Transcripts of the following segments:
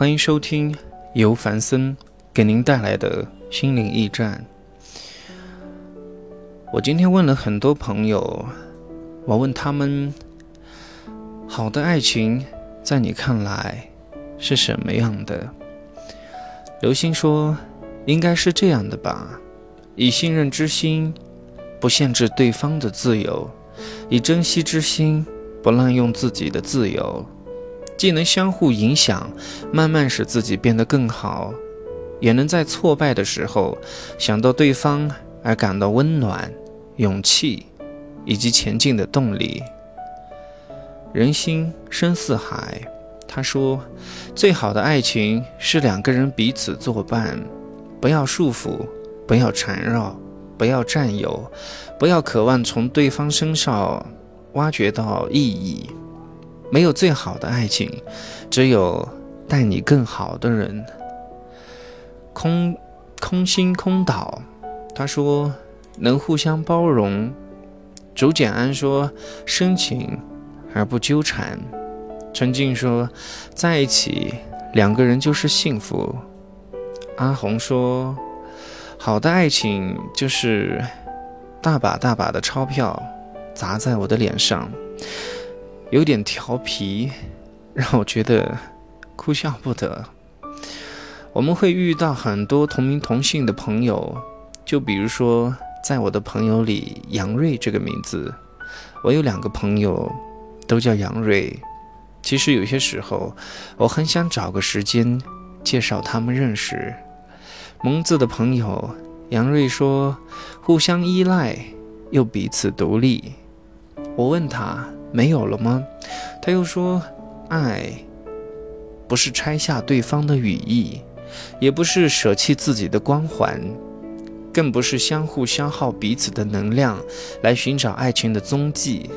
欢迎收听由凡森给您带来的心灵驿站。我今天问了很多朋友，我问他们：好的爱情在你看来是什么样的？刘星说：应该是这样的吧，以信任之心，不限制对方的自由；以珍惜之心，不滥用自己的自由。既能相互影响，慢慢使自己变得更好，也能在挫败的时候想到对方而感到温暖、勇气以及前进的动力。人心深似海，他说：“最好的爱情是两个人彼此作伴，不要束缚，不要缠绕，不要占有，不要渴望从对方身上挖掘到意义。”没有最好的爱情，只有待你更好的人。空空心空岛，他说能互相包容。竹简安说深情而不纠缠。陈静说在一起两个人就是幸福。阿红说好的爱情就是大把大把的钞票砸在我的脸上。有点调皮，让我觉得哭笑不得。我们会遇到很多同名同姓的朋友，就比如说，在我的朋友里，杨瑞这个名字，我有两个朋友都叫杨瑞。其实有些时候，我很想找个时间介绍他们认识。蒙字的朋友杨瑞说：“互相依赖又彼此独立。”我问他。没有了吗？他又说：“爱不是拆下对方的羽翼，也不是舍弃自己的光环，更不是相互消耗彼此的能量来寻找爱情的踪迹，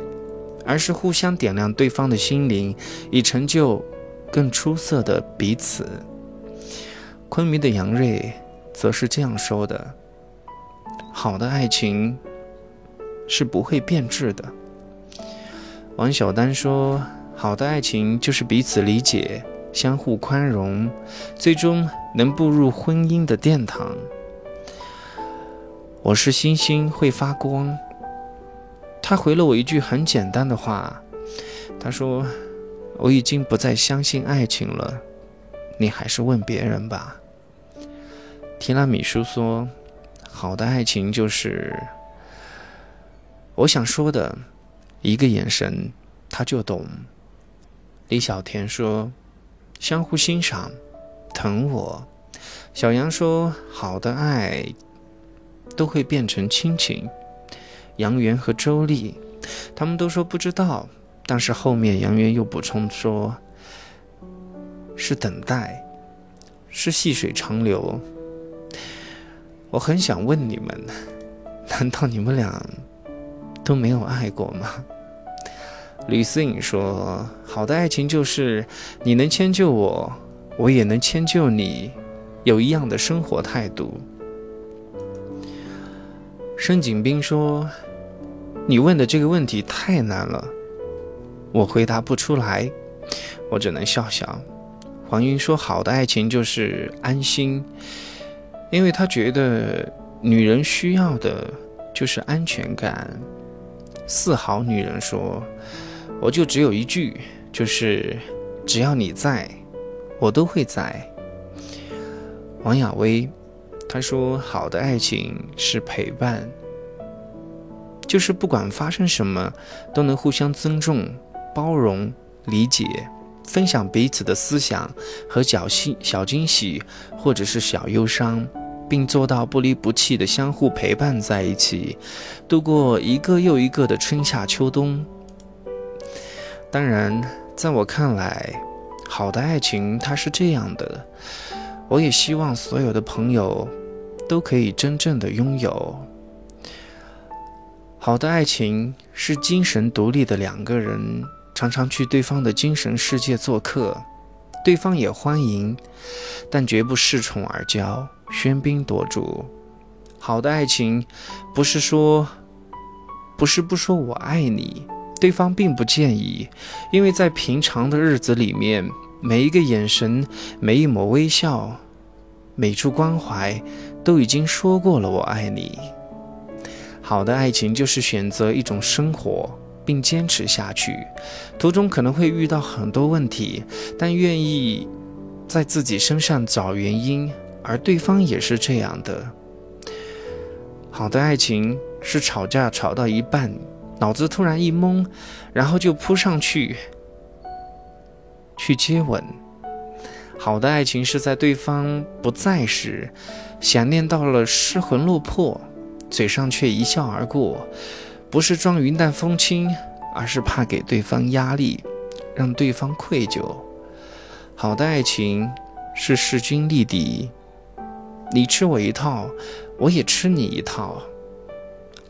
而是互相点亮对方的心灵，以成就更出色的彼此。”昆明的杨瑞则是这样说的：“好的爱情是不会变质的。”王小丹说：“好的爱情就是彼此理解、相互宽容，最终能步入婚姻的殿堂。”我是星星会发光。他回了我一句很简单的话，他说：“我已经不再相信爱情了，你还是问别人吧。”提拉米苏说：“好的爱情就是我想说的。”一个眼神，他就懂。李小田说：“相互欣赏，疼我。”小杨说：“好的爱都会变成亲情。”杨元和周丽，他们都说不知道，但是后面杨元又补充说：“是等待，是细水长流。”我很想问你们：难道你们俩都没有爱过吗？吕思颖说：“好的爱情就是你能迁就我，我也能迁就你，有一样的生活态度。”申景斌说：“你问的这个问题太难了，我回答不出来，我只能笑笑。”黄云说：“好的爱情就是安心，因为他觉得女人需要的就是安全感。”四好女人说。我就只有一句，就是只要你在，我都会在。王亚薇，她说：“好的爱情是陪伴，就是不管发生什么，都能互相尊重、包容、理解，分享彼此的思想和小喜、小惊喜，或者是小忧伤，并做到不离不弃的相互陪伴在一起，度过一个又一个的春夏秋冬。”当然，在我看来，好的爱情它是这样的。我也希望所有的朋友都可以真正的拥有好的爱情，是精神独立的两个人常常去对方的精神世界做客，对方也欢迎，但绝不恃宠而骄、喧宾夺主。好的爱情，不是说，不是不说我爱你。对方并不介意，因为在平常的日子里面，每一个眼神，每一抹微笑，每处关怀，都已经说过了“我爱你”。好的爱情就是选择一种生活，并坚持下去，途中可能会遇到很多问题，但愿意在自己身上找原因，而对方也是这样的。好的爱情是吵架吵到一半，脑子突然一懵，然后就扑上去去接吻。好的爱情是在对方不在时，想念到了失魂落魄，嘴上却一笑而过，不是装云淡风轻，而是怕给对方压力，让对方愧疚。好的爱情是势均力敌，你吃我一套。我也吃你一套。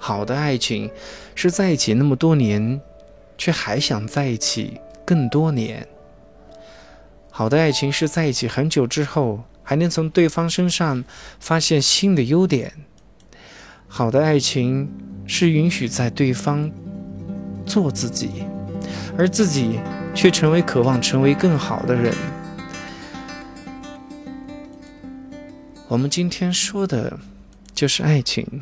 好的爱情是在一起那么多年，却还想在一起更多年。好的爱情是在一起很久之后，还能从对方身上发现新的优点。好的爱情是允许在对方做自己，而自己却成为渴望成为更好的人。我们今天说的。就是爱情。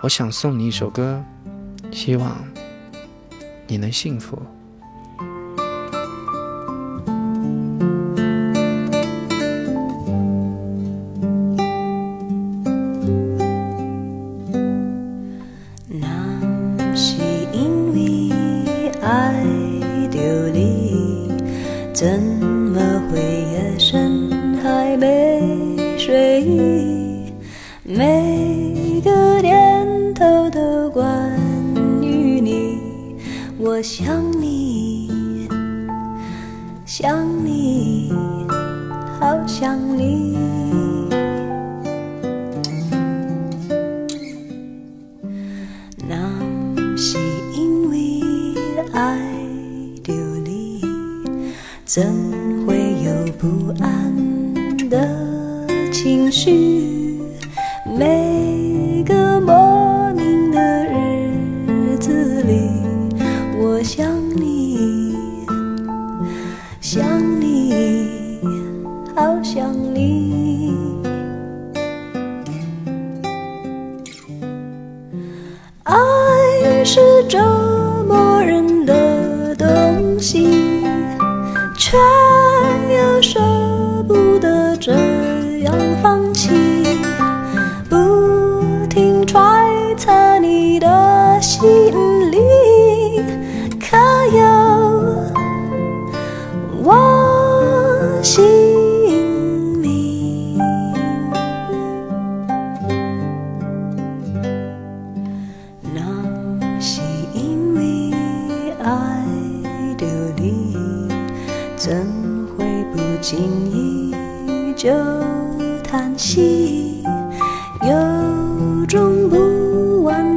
我想送你一首歌，希望你能幸福。那我想你，想你，好想你。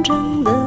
真的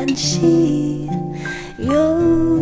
叹息？有